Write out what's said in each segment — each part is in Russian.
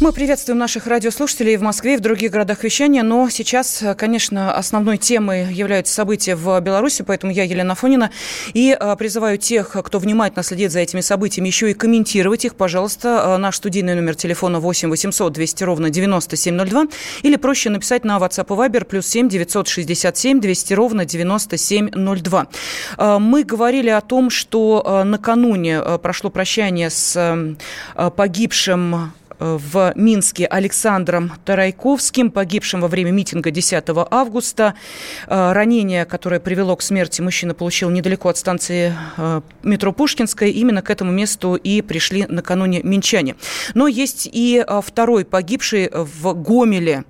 Мы приветствуем наших радиослушателей в Москве и в других городах вещания, но сейчас, конечно, основной темой являются события в Беларуси, поэтому я, Елена Фонина, и а, призываю тех, кто внимательно следит за этими событиями, еще и комментировать их, пожалуйста. А, наш студийный номер телефона 8 800 200 ровно 9702 или проще написать на WhatsApp и Viber плюс 7 967 200 ровно 9702. А, мы говорили о том, что накануне прошло прощание с погибшим в Минске Александром Тарайковским, погибшим во время митинга 10 августа. Э, ранение, которое привело к смерти мужчина, получил недалеко от станции э, метро Пушкинская. Именно к этому месту и пришли накануне минчане. Но есть и э, второй погибший в Гомеле.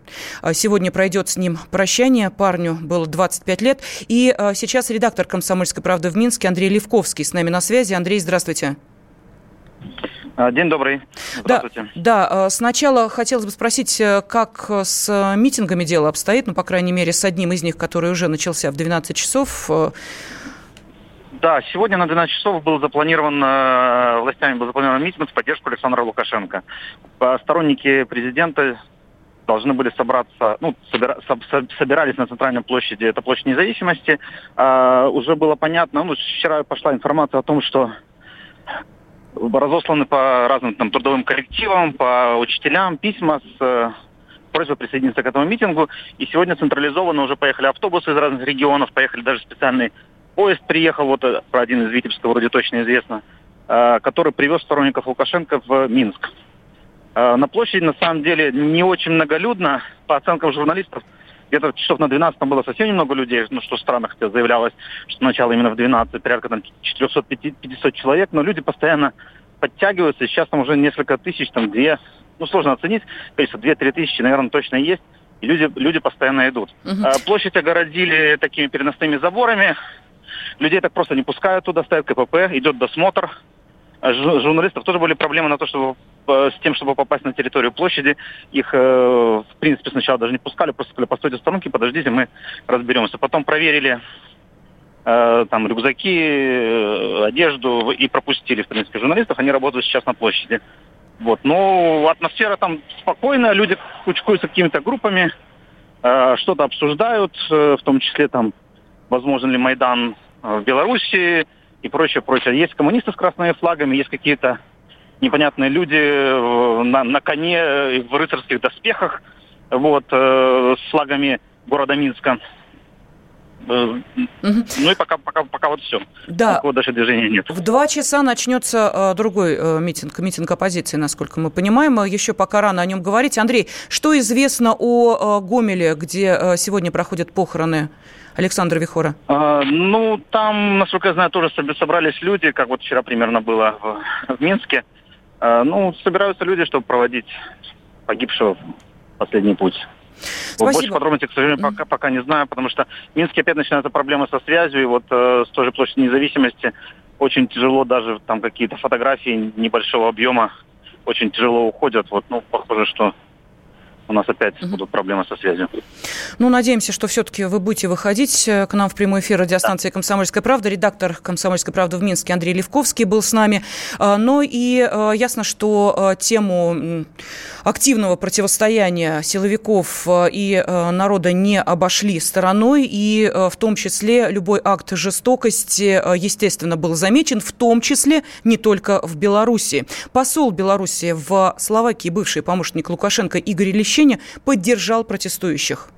Сегодня пройдет с ним прощание. Парню было 25 лет. И сейчас редактор «Комсомольской правды» в Минске Андрей Левковский с нами на связи. Андрей, здравствуйте. А, день добрый. Здравствуйте. Да, да, сначала хотелось бы спросить, э, как с митингами дело обстоит, ну, по крайней мере, с одним из них, который уже начался в 12 часов. Э. Да, сегодня на 12 часов был запланирован, э, властями был запланирован митинг в поддержку Александра Лукашенко. Сторонники президента должны были собраться, ну, собира, собирались на центральной площади, это площадь независимости. А, уже было понятно, ну, вчера пошла информация о том, что разосланы по разным там, трудовым коллективам, по учителям письма с э, просьбой присоединиться к этому митингу. И сегодня централизованно уже поехали автобусы из разных регионов, поехали даже специальный поезд приехал, вот э, про один из Витебска вроде точно известно, э, который привез сторонников Лукашенко в Минск. На площади на самом деле не очень многолюдно, по оценкам журналистов, где-то часов на 12 там было совсем немного людей, ну что странно, хотя заявлялось, что начало именно в 12, порядка там 450 человек, но люди постоянно подтягиваются, сейчас там уже несколько тысяч, там две, ну сложно оценить, количество две-три тысячи, наверное, точно есть, и люди, люди постоянно идут. Угу. А, площадь огородили такими переносными заборами, людей так просто не пускают туда, ставят КПП, идет досмотр, а журналистов тоже были проблемы на то, чтобы с тем, чтобы попасть на территорию площади. Их, э, в принципе, сначала даже не пускали, просто сказали, постойте в сторонке, подождите, мы разберемся. Потом проверили э, там рюкзаки, э, одежду и пропустили, в принципе, журналистов. Они работают сейчас на площади. Вот. Но атмосфера там спокойная, люди кучкуются какими-то группами, что-то обсуждают, в том числе там, возможен ли Майдан в Беларуси, и прочее, прочее. Есть коммунисты с красными флагами, есть какие-то непонятные люди э, на, на коне э, в рыцарских доспехах, вот, э, с флагами города Минска. Угу. Ну и пока, пока, пока вот все. Да. Такого даже движения нет. В два часа начнется другой митинг, митинг оппозиции, насколько мы понимаем. Еще пока рано о нем говорить. Андрей, что известно о Гомеле, где сегодня проходят похороны Александра Вихора? А, ну, там, насколько я знаю, тоже собрались люди, как вот вчера примерно было в, в Минске. А, ну, собираются люди, чтобы проводить погибшего в последний путь. Спасибо. Больше подробностей, к сожалению, пока, пока не знаю, потому что в Минске опять начинается проблема со связью, и вот э, с той же площади независимости очень тяжело даже там какие-то фотографии небольшого объема очень тяжело уходят. Вот, ну, похоже, что у нас опять угу. будут проблемы со связью. Ну, надеемся, что все-таки вы будете выходить э, к нам в прямой эфир радиостанции «Комсомольская правда». Редактор «Комсомольской правды» в Минске Андрей Левковский был с нами. А, но и э, ясно, что э, тему активного противостояния силовиков и народа не обошли стороной. И в том числе любой акт жестокости, естественно, был замечен, в том числе не только в Беларуси. Посол Беларуси в Словакии, бывший помощник Лукашенко Игорь Лещенко, помещения поддержал протестующих.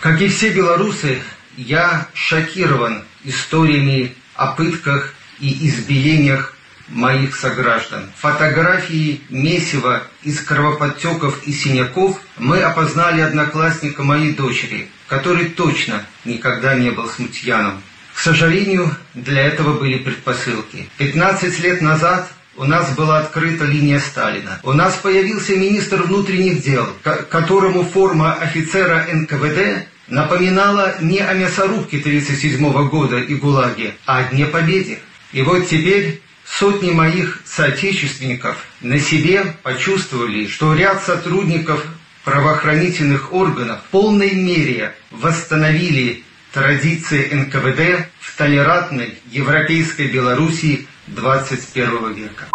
Как и все белорусы, я шокирован историями о пытках и избиениях моих сограждан. Фотографии месива из кровоподтеков и синяков мы опознали одноклассника моей дочери, который точно никогда не был смутьяном. К сожалению, для этого были предпосылки. 15 лет назад у нас была открыта линия Сталина. У нас появился министр внутренних дел, которому форма офицера НКВД напоминала не о мясорубке 1937 года и ГУЛАГе, а о Дне Победы. И вот теперь сотни моих соотечественников на себе почувствовали, что ряд сотрудников правоохранительных органов в полной мере восстановили традиции НКВД в толерантной европейской Белоруссии 21 века.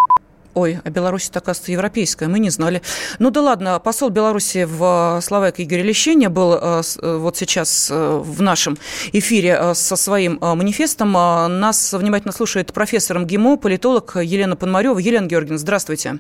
Ой, а Беларусь, оказывается, европейская, мы не знали. Ну да ладно, посол Беларуси в э, Словакии Игорь Лещеня был э, э, вот сейчас в нашем эфире со своим манифестом. Нас внимательно слушает профессор МГИМО, политолог Елена Пономарева. Елена Георгиевна, здравствуйте.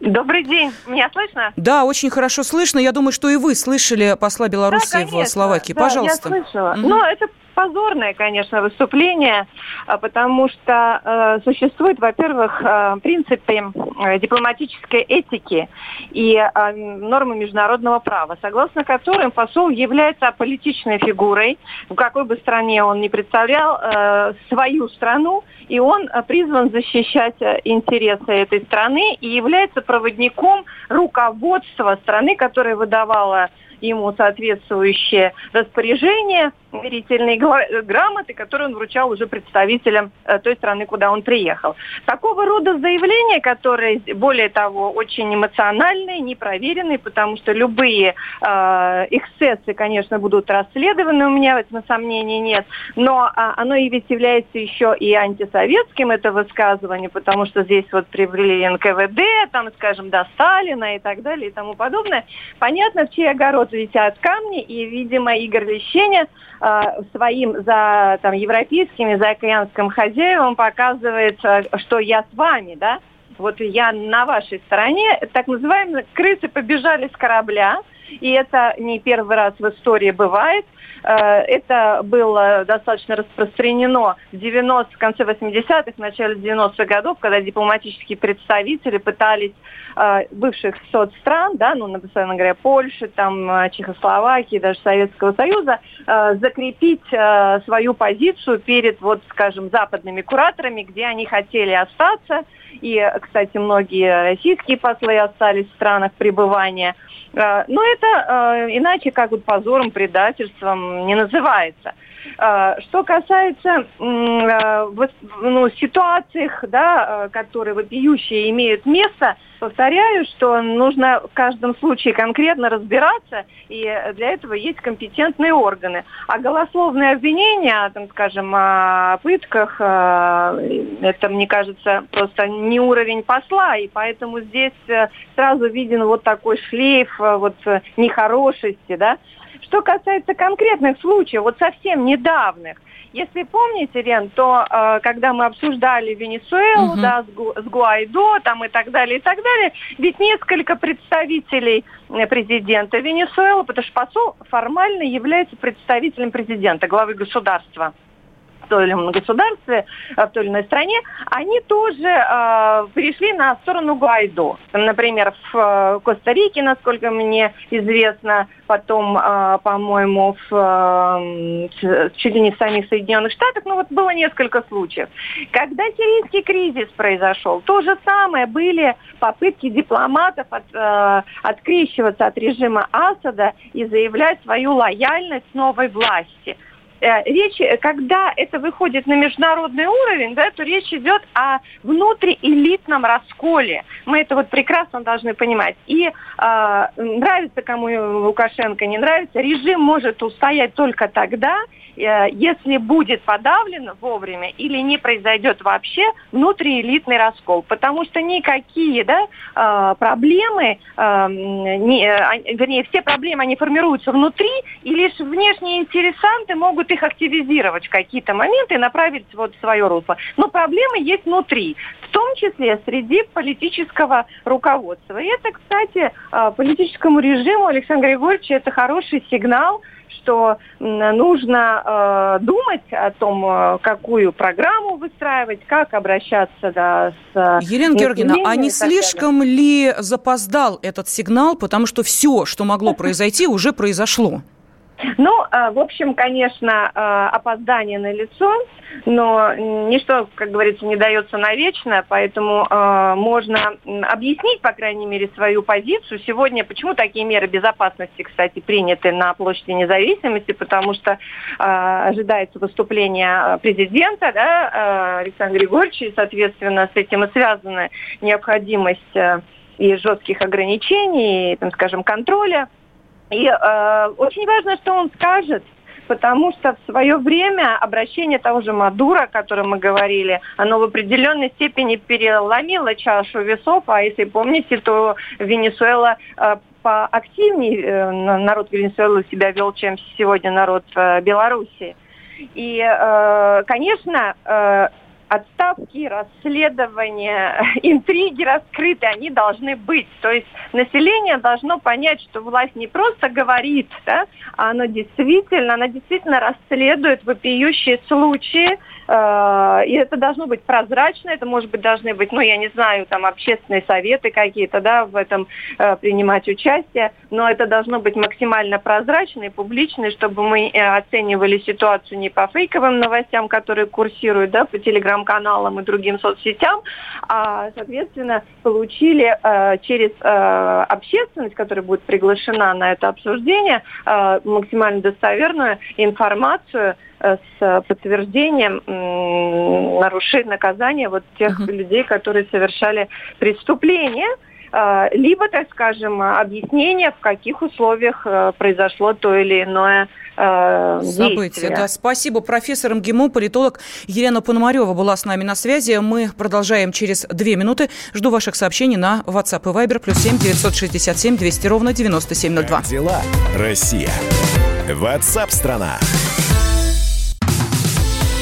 Добрый день. Меня слышно? Да, очень хорошо слышно. Я думаю, что и вы слышали посла Беларуси да, конечно. в Словакии. Да, Пожалуйста. я слышала. Mm-hmm. Но это позорное, конечно, выступление, а, потому что э, существуют, во-первых, э, принципы э, дипломатической этики и э, нормы международного права, согласно которым посол является аполитичной фигурой, в какой бы стране он ни представлял э, свою страну, и он э, призван защищать э, интересы этой страны и является проводником руководства страны, которая выдавала ему соответствующее распоряжение, верительные грамоты, которые он вручал уже представителям э, той страны, куда он приехал. Такого рода заявления, которые, более того, очень эмоциональные, непроверенные, потому что любые э, эксцессы, конечно, будут расследованы, у меня в этом сомнений нет, но э, оно и ведь является еще и антисоветским, это высказывание, потому что здесь вот привели НКВД, там, скажем, до Сталина и так далее и тому подобное. Понятно, в чей огород вот висят камни, и, видимо, Игорь Лещеня э, своим за там, европейскими, за океанским хозяевам показывает, э, что я с вами, да, вот я на вашей стороне, так называемые крысы побежали с корабля, и это не первый раз в истории бывает. Э, это было достаточно распространено в 90 в конце 80-х, в начале 90-х годов, когда дипломатические представители пытались э, бывших соцстран, да, ну, например, говоря, Польши, там, э, Чехословакии, даже Советского Союза, закрепить свою позицию перед, вот, скажем, западными кураторами, где они хотели остаться. И, кстати, многие российские послы остались в странах пребывания. Но это иначе как вот позором, предательством, не называется. А, что касается а, ну, ситуаций, да, а, которые вопиющие имеют место, повторяю, что нужно в каждом случае конкретно разбираться, и для этого есть компетентные органы. А голословные обвинения, там, скажем, о пытках, это, мне кажется, просто не уровень посла, и поэтому здесь э, сразу виден вот такой шлейф э, вот э, нехорошести, да, что касается конкретных случаев, вот совсем недавних, если помните, Рен, то э, когда мы обсуждали Венесуэлу, угу. да, с, Гу, с Гуайдо, там и так далее, и так далее, ведь несколько представителей э, президента Венесуэлы, потому что посол формально является представителем президента, главы государства в том или ином государстве, э, в той или иной стране, они тоже э, перешли на сторону Гуайдо. Например, в э, Коста-Рике, насколько мне известно, потом, э, по-моему, в, э, чуть ли не в самих Соединенных Штатах, ну вот было несколько случаев. Когда сирийский кризис произошел, то же самое были попытки дипломатов от, э, открещиваться от режима Асада и заявлять свою лояльность новой власти. Э, речь, когда это выходит на международный уровень, да, то речь идет о внутриэлитном расколе. Мы это вот прекрасно должны понимать. И э, нравится кому Лукашенко, не нравится, режим может устоять только тогда, Э, если будет подавлен вовремя или не произойдет вообще внутриэлитный раскол. Потому что никакие да, э, проблемы, э, вернее, все проблемы, они формируются внутри, и лишь внешние интересанты могут их активизировать в какие-то моменты и направить вот в свое русло. Но проблемы есть внутри, в том числе среди политического руководства. И это, кстати, политическому режиму Александра Григорьевича это хороший сигнал, что нужно э, думать о том, э, какую программу выстраивать, как обращаться да, с... Елена Георгиевна, а не слишком ли запоздал этот сигнал, потому что все, что могло произойти, уже произошло? Ну, э, в общем, конечно, э, опоздание на лицо, но ничто, как говорится, не дается навечно, поэтому э, можно объяснить, по крайней мере, свою позицию. Сегодня почему такие меры безопасности, кстати, приняты на площади независимости, потому что ожидается выступление президента, да, Александра Григорьевича, и, соответственно, с этим и связана необходимость и жестких ограничений, и, там, скажем, контроля и э, очень важно, что он скажет, потому что в свое время обращение того же Мадура, о котором мы говорили, оно в определенной степени переломило чашу весов, а если помните, то Венесуэла э, поактивнее э, народ Венесуэлы себя вел, чем сегодня народ э, Беларуси. И, э, конечно, отставки, расследования, интриги раскрыты, они должны быть. То есть население должно понять, что власть не просто говорит, да, а она действительно, она действительно расследует вопиющие случаи, и это должно быть прозрачно, это, может быть, должны быть, ну, я не знаю, там, общественные советы какие-то, да, в этом э, принимать участие, но это должно быть максимально прозрачно и публично, чтобы мы э, оценивали ситуацию не по фейковым новостям, которые курсируют, да, по телеграм-каналам и другим соцсетям, а, соответственно, получили э, через э, общественность, которая будет приглашена на это обсуждение, э, максимально достоверную информацию, Э, с подтверждением нарушения наказания вот тех uh-huh. людей, которые совершали преступления э, либо, так скажем, объяснение, в каких условиях э, произошло то или иное событие. Да, спасибо. Профессор МГИМО, политолог Елена Пономарева была с нами на связи. Мы продолжаем через две минуты. Жду ваших сообщений на WhatsApp и Viber. Плюс семь девятьсот шестьдесят семь двести ровно девяносто семь ноль два. Дела. Россия. WhatsApp страна.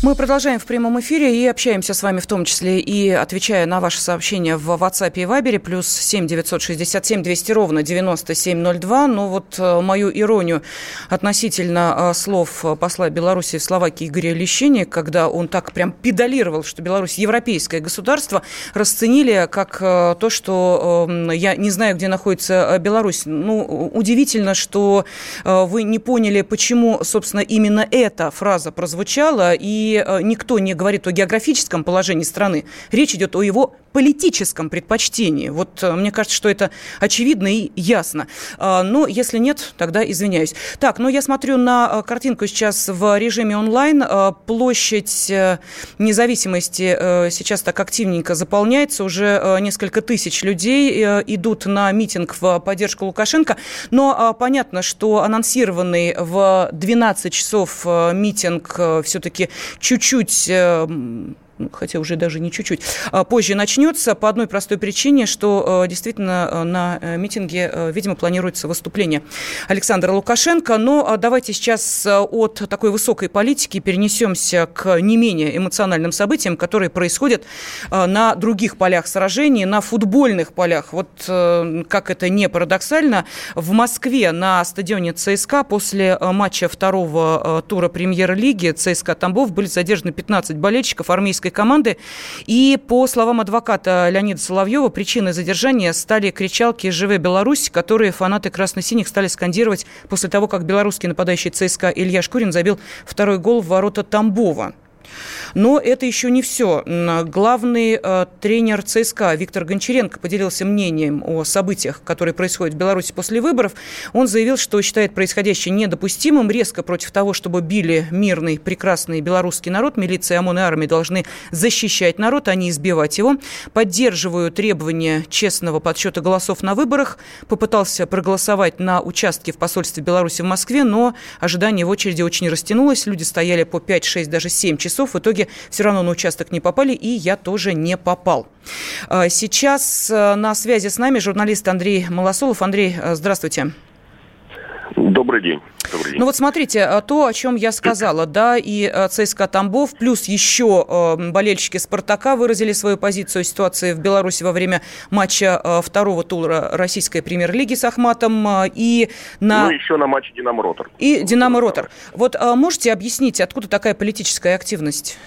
Мы продолжаем в прямом эфире и общаемся с вами в том числе и отвечая на ваши сообщения в WhatsApp и Viber, плюс 7 967 200 ровно 9702. Но вот э, мою иронию относительно э, слов посла Беларуси в Словакии Игоря Лещини, когда он так прям педалировал, что Беларусь европейское государство, расценили как э, то, что эм, я не знаю, где находится Беларусь. Ну, удивительно, что вы не поняли, почему, собственно, именно эта фраза прозвучала, и Э, никто не говорит о географическом положении страны. Речь идет о его политическом предпочтении. Вот э, мне кажется, что это очевидно и ясно. А, но если нет, тогда извиняюсь. Так, ну я смотрю на э, картинку сейчас в режиме онлайн. Площадь независимости сейчас так активненько заполняется. Уже несколько тысяч людей идут на митинг в поддержку Лукашенко. Но понятно, что анонсированный в 12 часов митинг все-таки чуть-чуть хотя уже даже не чуть-чуть, а, позже начнется по одной простой причине, что э, действительно э, на э, митинге, видимо, планируется выступление Александра Лукашенко. Но давайте сейчас от такой высокой политики перенесемся к не менее эмоциональным событиям, которые происходят на других полях сражений, на футбольных полях. Вот как это не парадоксально, в Москве на стадионе ЦСКА после матча второго тура премьер-лиги ЦСКА Тамбов были задержаны 15 болельщиков армейской олимпийской команды. И по словам адвоката Леонида Соловьева, причиной задержания стали кричалки «Живе Беларусь», которые фанаты красно-синих стали скандировать после того, как белорусский нападающий ЦСКА Илья Шкурин забил второй гол в ворота Тамбова. Но это еще не все. Главный э, тренер ЦСКА Виктор Гончаренко поделился мнением о событиях, которые происходят в Беларуси после выборов. Он заявил, что считает происходящее недопустимым, резко против того, чтобы били мирный, прекрасный белорусский народ. Милиция, ОМОН и армия должны защищать народ, а не избивать его. Поддерживаю требования честного подсчета голосов на выборах. Попытался проголосовать на участке в посольстве Беларуси в Москве, но ожидание в очереди очень растянулось. Люди стояли по 5, 6, даже 7 часов часов. В итоге все равно на участок не попали, и я тоже не попал. Сейчас на связи с нами журналист Андрей Малосолов. Андрей, здравствуйте. Добрый день. Добрый день. Ну вот смотрите, а, то, о чем я сказала, да, и а, ЦСКА Тамбов, плюс еще болельщики «Спартака» выразили свою позицию о ситуации в Беларуси во время матча э, второго тура российской премьер-лиги с Ахматом, и на... Ну, еще на матче «Динамо-Ротор». И «Динамо-Ротор». Вот можете объяснить, откуда такая политическая активность?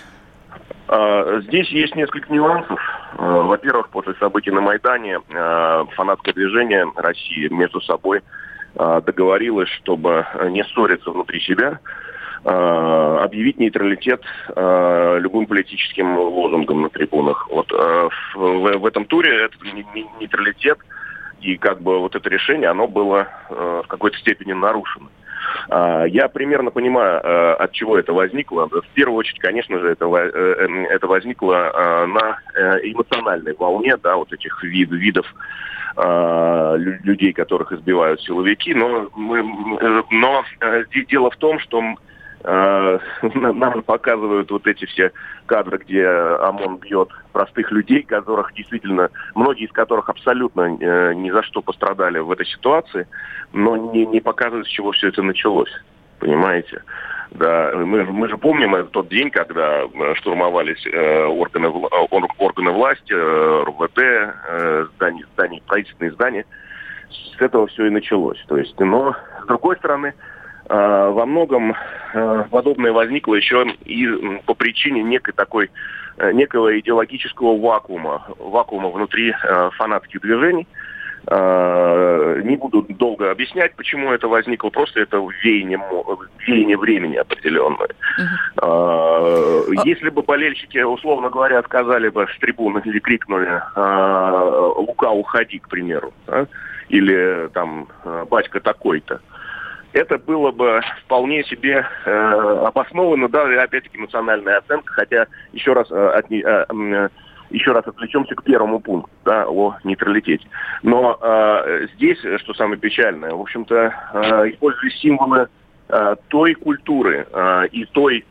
Здесь есть несколько нюансов. Во-первых, после событий на Майдане фанатское движение России между собой – а, договорилась, чтобы не ссориться внутри себя, а, объявить нейтралитет а, любым политическим лозунгом на трибунах. Вот в этом туре этот нейтралитет и как бы вот это решение, оно было в какой-то степени нарушено. Я примерно понимаю, от чего это возникло. В первую очередь, конечно же, это, э, это возникло на э, эмоциональной волне, да, вот этих вид, видов людей, которых избивают силовики. Но, мы, но э, дело в том, что нам показывают вот эти все кадры, где ОМОН бьет простых людей, которых действительно, многие из которых абсолютно э, ни за что пострадали в этой ситуации, но не, не показывают, с чего все это началось. Понимаете? Да, мы, мы же помним тот день, когда э, штурмовались э, органы, э, органы власти, э, РВД, э, здания, здания, правительственные здания. С этого все и началось. То есть, но с другой стороны, э, во многом э, подобное возникло еще и по причине некой такой, э, некого идеологического вакуума, вакуума внутри э, фанатских движений. Э, не буду долго объяснять, почему это возникло. Просто это веяние, веяние времени определенное. Uh-huh. Если бы болельщики, условно говоря, сказали бы с трибуны или крикнули «Лука, уходи», к примеру, да? или там «Батька такой-то», это было бы вполне себе э, обоснованно, да, опять-таки национальная оценка, хотя еще раз э, от, э, еще раз отвлечемся к первому пункту, да, о нейтралитете. Но э, здесь, что самое печальное, в общем-то, э, использовались символы э, той культуры э, и той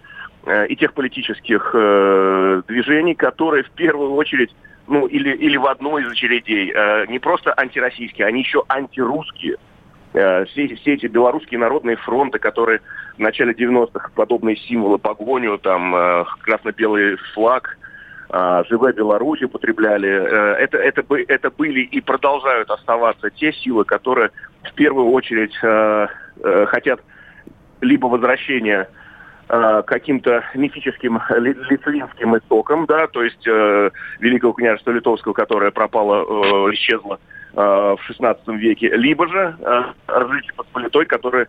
э, и тех политических э, движений, которые в первую очередь, ну или или в одной из очередей э, не просто антироссийские, они еще антирусские. Э, все, все эти белорусские народные фронты, которые в начале 90-х подобные символы погоню, там э, красно-белый флаг, а, «Живая Беларусь» употребляли. Э, это, это, это были и продолжают оставаться те силы, которые в первую очередь э, э, хотят либо возвращения каким-то мифическим литвинским истокам, да, то есть э, Великого княжества Литовского, которое пропало, э, исчезло э, в XVI веке, либо же э, различие под политой, которая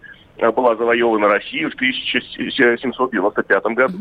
была завоевана Россией в 1795 году.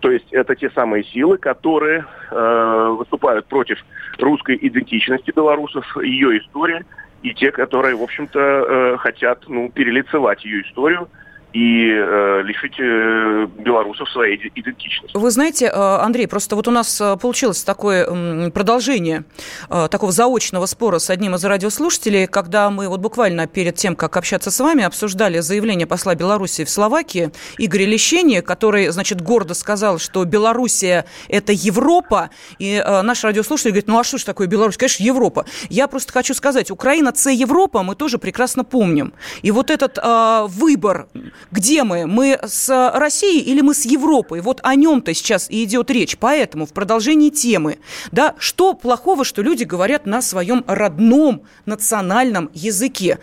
То есть это те самые силы, которые э, выступают против русской идентичности белорусов, ее истории, и те, которые, в общем-то, э, хотят ну, перелицевать ее историю и э, лишить э, белорусов своей идентичности. Вы знаете, э, Андрей, просто вот у нас э, получилось такое продолжение э, такого заочного спора с одним из радиослушателей, когда мы вот буквально перед тем, как общаться с вами, обсуждали заявление посла Беларуси в Словакии Игоря Лещения, который, значит, гордо сказал, что Белоруссия – это Европа, и наш радиослушатель говорит, ну а что ж такое Беларусь? Конечно, Европа. Я просто хочу сказать, Украина – это Европа, мы тоже прекрасно помним. И вот этот э, выбор где мы? Мы с Россией или мы с Европой? Вот о нем-то сейчас и идет речь. Поэтому в продолжении темы, да, что плохого, что люди говорят на своем родном национальном языке?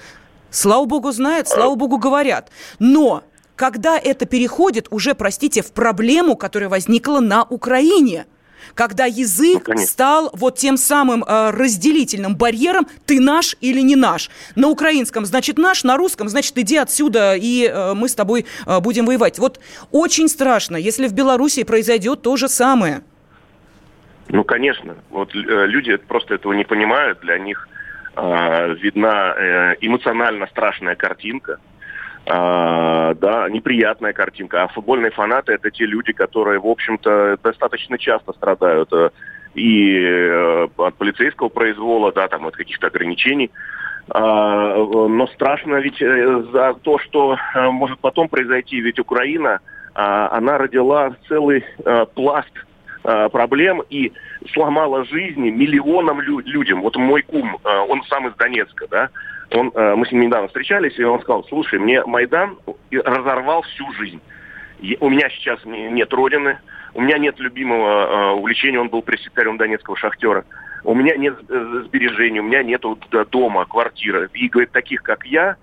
Слава богу, знают, слава богу, говорят. Но когда это переходит уже, простите, в проблему, которая возникла на Украине – когда язык ну, стал вот тем самым э, разделительным барьером «ты наш или не наш». На украинском значит наш, на русском значит иди отсюда, и э, мы с тобой э, будем воевать. Вот очень страшно, если в Беларуси произойдет то же самое. Ну, конечно. Вот э, люди просто этого не понимают. Для них э, видна э, эмоционально страшная картинка – а, да, неприятная картинка. А футбольные фанаты это те люди, которые, в общем-то, достаточно часто страдают э, и э, от полицейского произвола, да, там от каких-то ограничений. А, но страшно ведь э, за то, что может потом произойти, ведь Украина она родила целый пласт проблем и сломала жизни миллионам людям. Вот мой кум, он сам из Донецка, да, он, мы с ним недавно встречались, и он сказал, слушай, мне Майдан разорвал всю жизнь. У меня сейчас нет родины, у меня нет любимого увлечения, он был пресс-секретарем Донецкого шахтера. У меня нет э, сбережений, у меня нет дома, квартиры. И, говорит, таких, как я,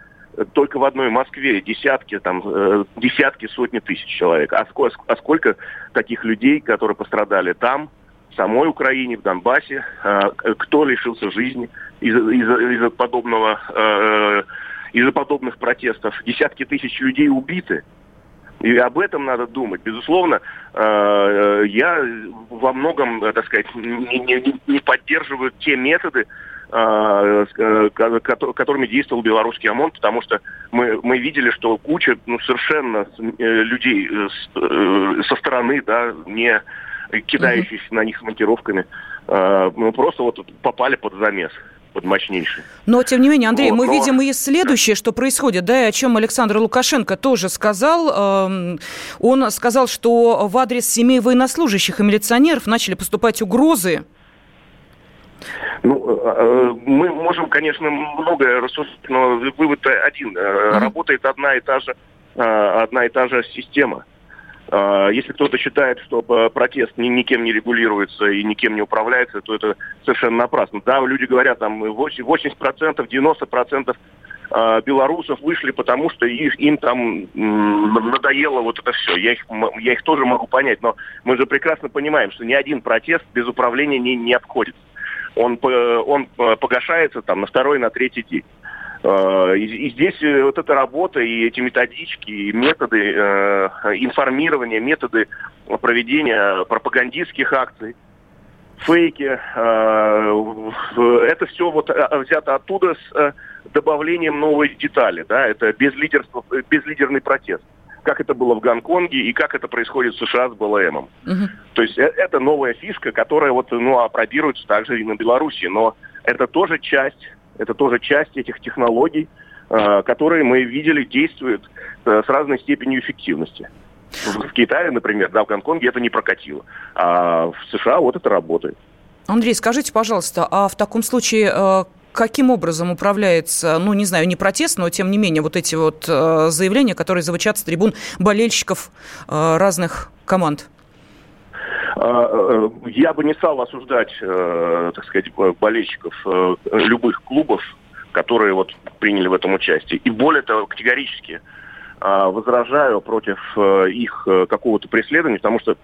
только в одной Москве десятки, там, э, десятки, сотни тысяч человек. А сколько, а сколько таких людей, которые пострадали там, самой Украине, в Донбассе, э, кто лишился жизни из-за из из подобного, из-за подобных протестов. Десятки тысяч людей убиты. И об этом надо думать. Безусловно, э, я во многом, э, так сказать, не, не поддерживаю те методы, э, которыми действовал белорусский ОМОН, потому что мы, мы видели, что куча ну, совершенно людей со стороны, да, не кидающихся mm-hmm. на них с монтировками, ну, просто вот попали под замес под мощнейший. Но, тем не менее, Андрей, вот, мы но... видим и следующее, что происходит, да, и о чем Александр Лукашенко тоже сказал. Он сказал, что в адрес семей военнослужащих и милиционеров начали поступать угрозы. Ну, э, э, мы можем, конечно, многое рассуждать, но вывод один. Mm-hmm. Работает одна и та же одна и та же система. А, если кто-то считает, что э, протест ни, никем не регулируется и никем не управляется, то это совершенно напрасно. Да, люди говорят, там 80%, 90% а, белорусов вышли, потому что их, им там надоело вот это все. Я их, я их тоже могу понять, но мы же прекрасно понимаем, что ни один протест без управления не, не обходится. Он, он э, погашается там на второй, на третий день. Э, и здесь э, вот эта работа и эти методички, и методы э, информирования, методы проведения пропагандистских акций, фейки, это все вот взято оттуда с добавлением новой детали, да, это безлидерство, безлидерный протест как это было в Гонконге и как это происходит в США с БЛМом. Угу. То есть это новая фишка, которая вот, ну, апробируется также и на Беларуси, но это тоже часть это тоже часть этих технологий, э, которые мы видели действуют э, с разной степенью эффективности. В Китае, например, да, в Гонконге это не прокатило. А в США вот это работает. Андрей, скажите, пожалуйста, а в таком случае э, каким образом управляется, ну, не знаю, не протест, но тем не менее вот эти вот заявления, которые звучат с трибун болельщиков разных команд? А, э, я бы не стал осуждать, э, так сказать, болельщиков э, любых клубов, которые вот приняли в этом участие. И более того, категорически а, возражаю против их какого-то преследования, потому что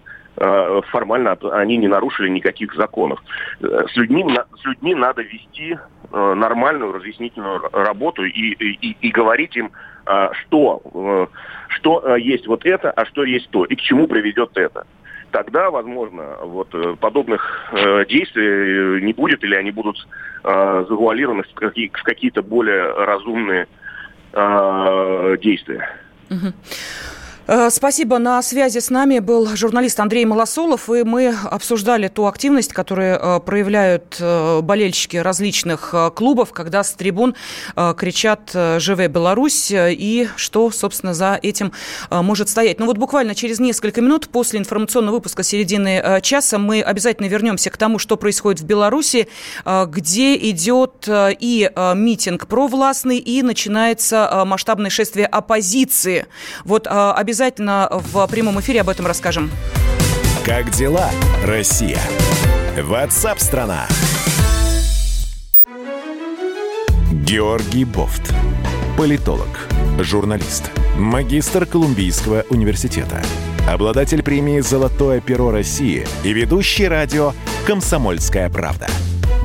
формально они не нарушили никаких законов. С людьми, с людьми надо вести нормальную разъяснительную работу и, и, и говорить им, что, что есть вот это, а что есть то, и к чему приведет это тогда, возможно, вот э, подобных э, действий не будет, или они будут э, завуалированы в, какие, в какие-то более разумные э, действия. Угу. Э, спасибо. На связи с нами был журналист Андрей Малосолов, и мы обсуждали ту активность, которую э, проявляют э, болельщики различных клубов, когда с трибун кричат «Живе Беларусь!» и что, собственно, за этим может стоять. Ну вот буквально через несколько минут после информационного выпуска середины часа мы обязательно вернемся к тому, что происходит в Беларуси, где идет и митинг провластный, и начинается масштабное шествие оппозиции. Вот обязательно обязательно в прямом эфире об этом расскажем. Как дела, Россия? Ватсап-страна! Георгий Бофт. Политолог, журналист, магистр Колумбийского университета, обладатель премии «Золотое перо России» и ведущий радио «Комсомольская правда»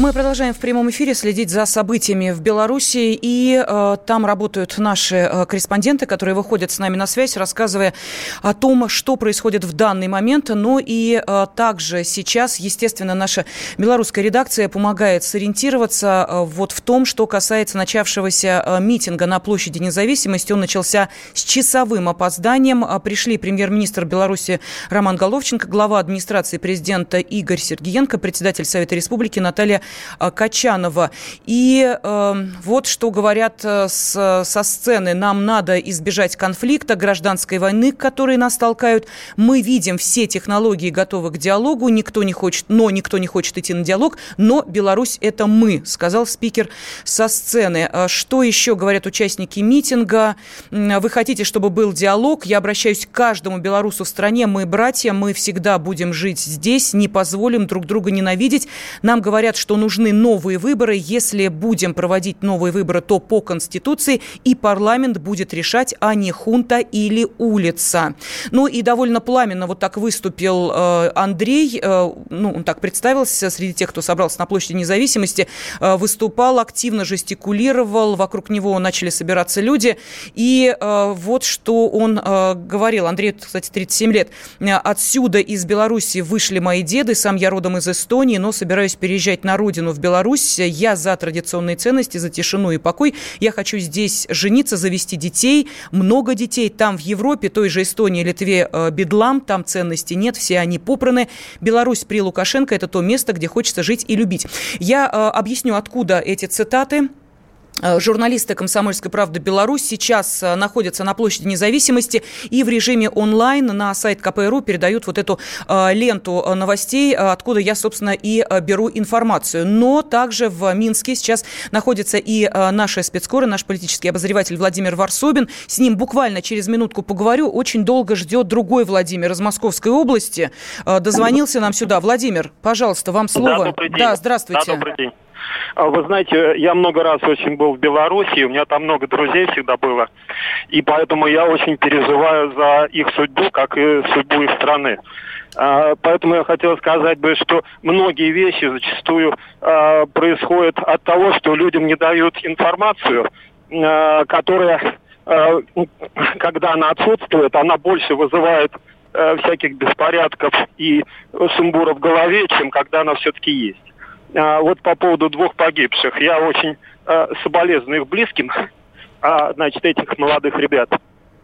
Мы продолжаем в прямом эфире следить за событиями в Беларуси, и э, там работают наши э, корреспонденты, которые выходят с нами на связь, рассказывая о том, что происходит в данный момент. Но и э, также сейчас, естественно, наша белорусская редакция помогает сориентироваться э, вот в том, что касается начавшегося э, митинга на площади независимости. Он начался с часовым опозданием. Э, пришли премьер-министр Беларуси Роман Головченко, глава администрации президента Игорь Сергеенко, председатель Совета Республики Наталья Качанова. И э, вот что говорят э, с, со сцены. Нам надо избежать конфликта, гражданской войны, которые нас толкают. Мы видим все технологии готовы к диалогу. Никто не хочет, но никто не хочет идти на диалог. Но Беларусь – это мы, сказал спикер со сцены. Э, что еще говорят участники митинга? Вы хотите, чтобы был диалог? Я обращаюсь к каждому белорусу в стране. Мы братья, мы всегда будем жить здесь, не позволим друг друга ненавидеть. Нам говорят, что нужны новые выборы. Если будем проводить новые выборы, то по Конституции, и парламент будет решать, а не хунта или улица. Ну и довольно пламенно вот так выступил э, Андрей, э, ну, он так представился среди тех, кто собрался на площади независимости, э, выступал, активно жестикулировал, вокруг него начали собираться люди, и э, вот что он э, говорил. Андрей, кстати, 37 лет. Отсюда из Беларуси вышли мои деды, сам я родом из Эстонии, но собираюсь переезжать на родину в Беларусь. Я за традиционные ценности, за тишину и покой. Я хочу здесь жениться, завести детей, много детей. Там в Европе, той же Эстонии, Литве э, бедлам, там ценностей нет, все они попраны. Беларусь при Лукашенко – это то место, где хочется жить и любить. Я э, объясню, откуда эти цитаты. Э, журналисты «Комсомольской правды Беларусь» сейчас э, находятся на площади независимости и в режиме онлайн на сайт КПРУ передают вот эту э, ленту новостей, откуда я, собственно, и беру информацию. Но также в Минске сейчас находится и наши спецкоры, наш политический обозреватель Владимир Варсобин. С ним буквально через минутку поговорю. Очень долго ждет другой Владимир из Московской области. Дозвонился нам сюда. Владимимир, пожалуйста, вам слово. Да, Да, здравствуйте. Да, добрый день. А вы знаете, я много раз очень был в Беларуси, у меня там много друзей всегда было, и поэтому я очень переживаю за их судьбу, как и судьбу их страны. А, поэтому я хотел сказать бы, что многие вещи зачастую а, происходят от того, что людям не дают информацию, которая, когда она отсутствует, она больше вызывает всяких беспорядков и сумбура в голове, чем когда она все-таки есть. А, вот по поводу двух погибших. Я очень а, соболезную их близким, а, значит, этих молодых ребят.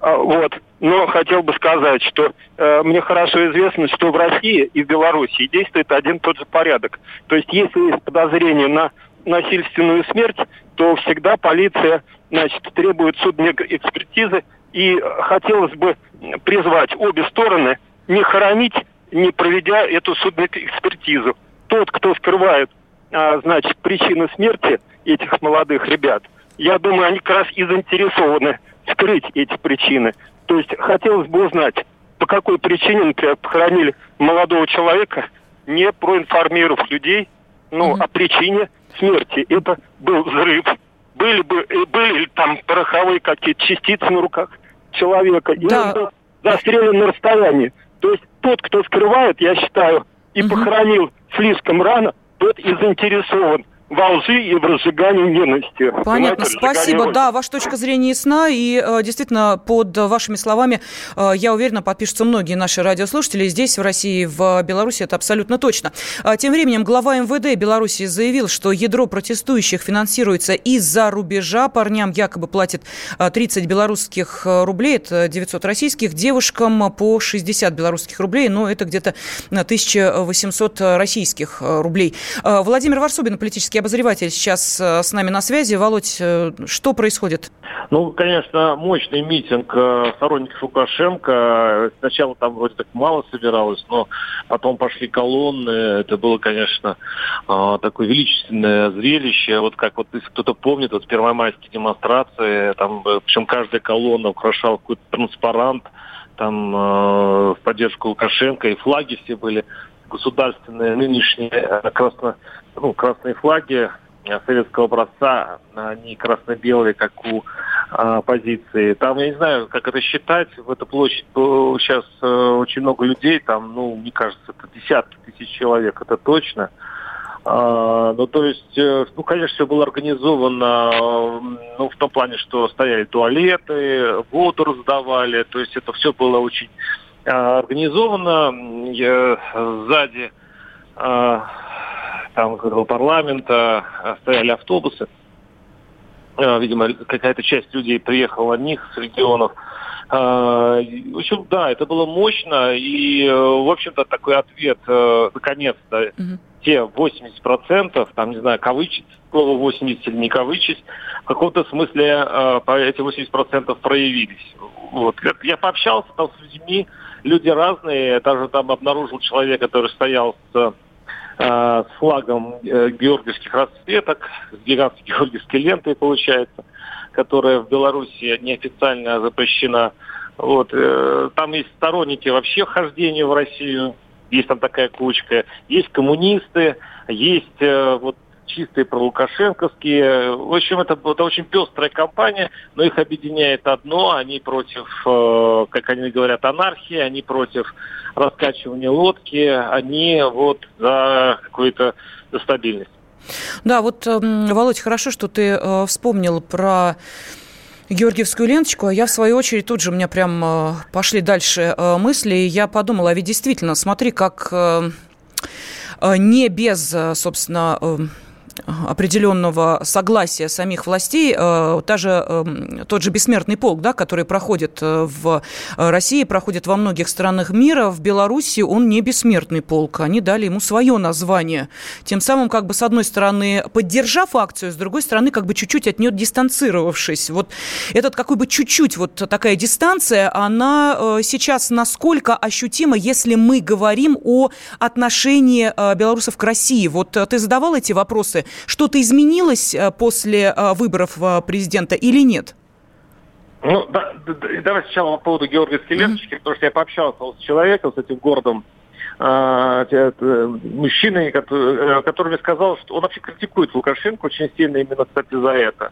А, вот. Но хотел бы сказать, что э, мне хорошо известно, что в России и в Беларуси действует один тот же порядок. То есть, если есть подозрение на насильственную смерть, то всегда полиция значит, требует судебной экспертизы. И хотелось бы призвать обе стороны не хоронить, не проведя эту судебную экспертизу тот, кто скрывает, а, значит, причины смерти этих молодых ребят, я думаю, они как раз и заинтересованы скрыть эти причины. То есть хотелось бы узнать, по какой причине, например, похоронили молодого человека, не проинформировав людей, ну, mm-hmm. о причине смерти. Это был взрыв. Были бы, э, были там пороховые какие-то частицы на руках человека. И да. он был застрелен на расстоянии. То есть тот, кто скрывает, я считаю, и угу. похоронил слишком рано, тот и заинтересован во лжи и в разжигании ненависти. Понятно, спасибо. Да, ваша точка зрения ясна, и э, действительно, под вашими словами, э, я уверена, подпишутся многие наши радиослушатели здесь, в России, в Беларуси, это абсолютно точно. А, тем временем глава МВД Беларуси заявил, что ядро протестующих финансируется из-за рубежа. Парням якобы платят 30 э, белорусских рублей, это 900 российских, девушкам по 60 белорусских рублей, но это где-то 1800 российских рублей. Владимир Варсобин, политический политический обозреватель сейчас э, с нами на связи. Володь, э, что происходит? Ну, конечно, мощный митинг э, сторонников Лукашенко. Сначала там вроде так мало собиралось, но потом пошли колонны. Это было, конечно, такое величественное зрелище. Вот как вот если кто-то помнит, вот первомайские демонстрации, там, причем каждая колонна украшала какой-то транспарант там в поддержку Лукашенко, и флаги все были государственные, нынешние красно ну, красные флаги э, советского образца, они красно-белые, как у а, оппозиции. Там, я не знаю, как это считать, в эту площадь сейчас э, очень много людей, там, ну, мне кажется, это десятки тысяч человек, это точно. А, ну, то есть, э, ну, конечно, все было организовано, ну, в том плане, что стояли туалеты, воду раздавали, то есть это все было очень а, организовано. Я, сзади а, там парламента стояли автобусы. А, видимо, какая-то часть людей приехала от них с регионов. А, в общем, да, это было мощно, и, в общем-то, такой ответ, э, наконец-то, угу. те 80%, там, не знаю, кавычить слово 80 или не кавычить, в каком-то смысле э, эти 80% проявились. Вот. Я пообщался там с людьми, люди разные, даже там обнаружил человека, который стоял с Э, с флагом э, георгиевских расцветок, с гигантской георгиевской лентой, получается, которая в Беларуси неофициально запрещена. Вот. Э, там есть сторонники вообще вхождения в Россию, есть там такая кучка, есть коммунисты, есть вот чистые пролукашенковские. В общем, это, это очень пестрая компания, но их объединяет одно. Они против, э, как они говорят, анархии, они против раскачивания лодки, они вот за какую-то стабильность. Да, вот, эм, Володь, хорошо, что ты э, вспомнил про Георгиевскую ленточку, а я, в свою очередь, тут же у меня прям э, пошли дальше мысли, и я подумала, а ведь действительно, смотри, как не без, собственно, определенного согласия самих властей, э, та же, эм, тот же бессмертный полк, да, который проходит э, в России, проходит во многих странах мира, в Беларуси он не бессмертный полк. Они дали ему свое название. Тем самым, как бы, с одной стороны, поддержав акцию, с другой стороны, как бы чуть-чуть от нее дистанцировавшись. Вот этот какой бы чуть-чуть вот такая дистанция, она э, сейчас насколько ощутима, если мы говорим о отношении белорусов к России? Вот ты задавал эти вопросы что-то изменилось э, после э, выборов э, президента или нет? Ну, да, да, давай сначала по поводу Георгиевской ленточки, mm-hmm. потому что я пообщался с человеком, с этим городом, мужчиной, который, который мне сказал, что он вообще критикует Лукашенко очень сильно именно, кстати, за это,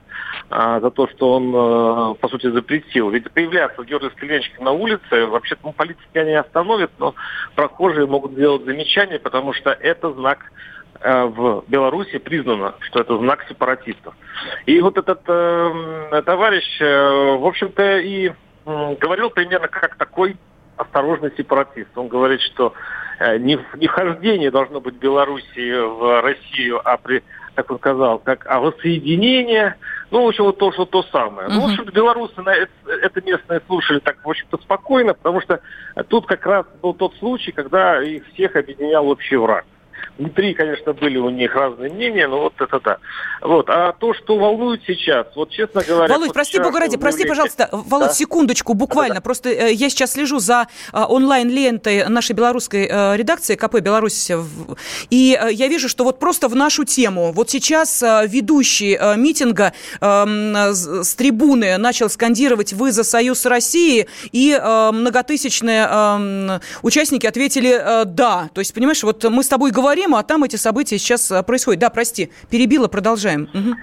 за то, что он, по сути, запретил. Ведь появляться Георгиевской ленточке на улице, вообще-то ну, политики они остановят, но прохожие могут сделать замечание, потому что это знак в Беларуси признано, что это знак сепаратистов. И вот этот э, товарищ, э, в общем-то, и э, говорил примерно как такой осторожный сепаратист. Он говорит, что э, не, не вхождение должно быть Белоруссии в Россию, а при, как он сказал, как а воссоединение, ну, в общем, вот то, что то самое. Uh-huh. Ну, в общем, белорусы на это, это местные слушали так, в общем-то, спокойно, потому что тут как раз был тот случай, когда их всех объединял общий враг. Внутри, конечно, были у них разные мнения, но вот это да. Вот. А то, что волнует сейчас, вот честно говоря... Володь, прости бога ради, прости, пожалуйста, Володь, да? секундочку, буквально. Да, да. Просто э, я сейчас слежу за э, онлайн-лентой нашей белорусской э, редакции КП «Беларусь». И я вижу, что вот просто в нашу тему. Вот сейчас ведущий митинга эм, с трибуны начал скандировать «Вы за Союз России», и многотысячные эм, участники ответили «Да». То есть, понимаешь, вот мы с тобой говорим, проблема, а там эти события сейчас э, происходят. Да, прости, перебила, продолжаем. Угу.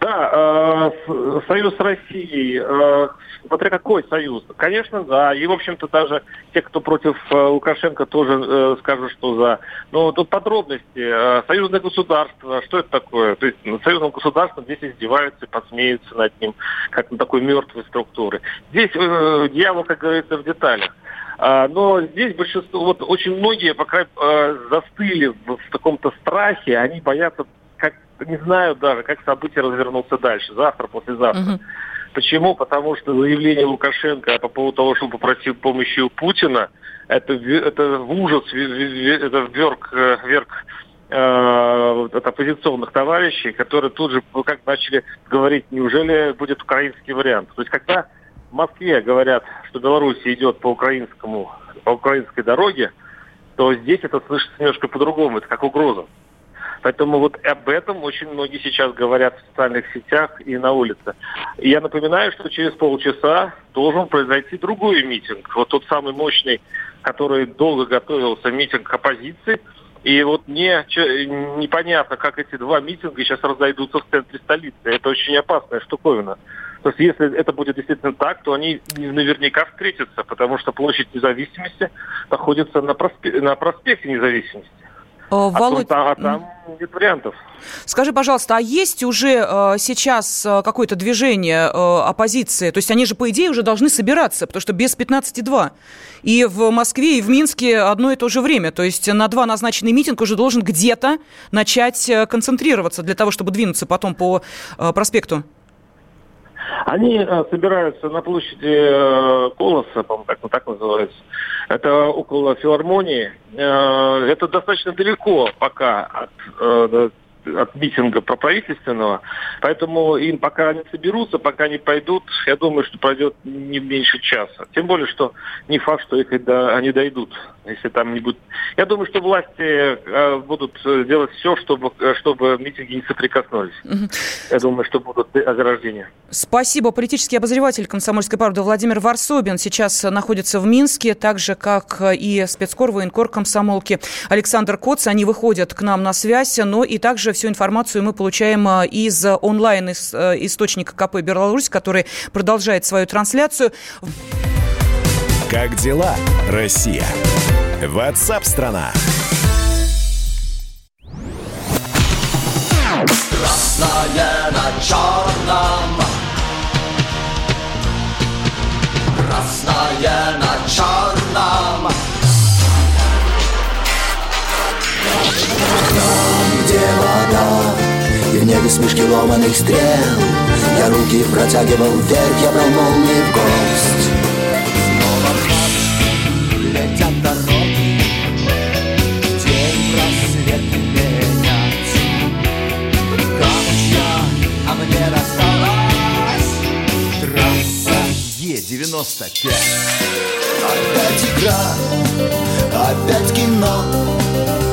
Да, э, Союз России, э, смотря какой союз. Конечно, да. И, в общем-то, даже те, кто против Лукашенко, тоже скажут, что за. Но тут подробности. Союзное государство, что это такое? То есть союзным государством здесь издеваются, подсмеются над ним, как на такой мертвой структуры. Здесь дьявол, как говорится, в деталях. А, но здесь большинство, вот очень многие пока э, застыли в, в таком-то страхе, они боятся, как не знаю даже, как события развернутся дальше, завтра, послезавтра. Угу. Почему? Потому что заявление Лукашенко по поводу того, что он попросил помощи у Путина, это, это в ужас, это вверг, э, вверг э, от оппозиционных товарищей, которые тут же как начали говорить, неужели будет украинский вариант. То есть когда в Москве говорят, что Беларусь идет по украинскому, по украинской дороге, то здесь это слышится немножко по-другому, это как угроза. Поэтому вот об этом очень многие сейчас говорят в социальных сетях и на улице. И я напоминаю, что через полчаса должен произойти другой митинг. Вот тот самый мощный, который долго готовился, митинг оппозиции. И вот не, непонятно, как эти два митинга сейчас разойдутся в центре столицы. Это очень опасная штуковина. То есть если это будет действительно так, то они наверняка встретятся, потому что площадь независимости находится на, проспе- на проспекте независимости. Володь... А, там, а там нет вариантов. Скажи, пожалуйста, а есть уже э, сейчас э, какое-то движение э, оппозиции? То есть они же, по идее, уже должны собираться, потому что без 15,2. И в Москве, и в Минске одно и то же время. То есть на два назначенный митинг уже должен где-то начать э, концентрироваться для того, чтобы двинуться потом по э, проспекту. Они э, собираются на площади э, Колоса, по-моему, так, ну, так называется. Это около филармонии. Э, это достаточно далеко пока от от митинга проправительственного. Поэтому им пока они соберутся, пока они пойдут, я думаю, что пройдет не меньше часа. Тем более, что не факт, что их до, они дойдут, если там не будет. Я думаю, что власти э, будут делать все, чтобы, чтобы митинги не соприкоснулись. Угу. Я думаю, что будут ограждения. Спасибо. Политический обозреватель комсомольской правды Владимир Варсобин сейчас находится в Минске, так же, как и спецкор, военкор комсомолки Александр Коц. Они выходят к нам на связь, но и также также всю информацию мы получаем а, из онлайн-источника э, КП «Беларусь», который продолжает свою трансляцию. Как дела, Россия? Ватсап-страна! Красное на черном Красное на черном где вода И в небе смешки ломаных стрел. Я руки протягивал вверх, я брал молнии в гость. Снова в летят дороги День просвет менять Камушья, а мне досталась Трасса Е-95 Опять игра, опять кино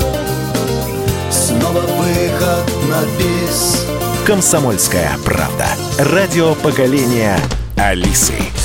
снова выход на бис. Комсомольская правда. Радио поколения Алисы.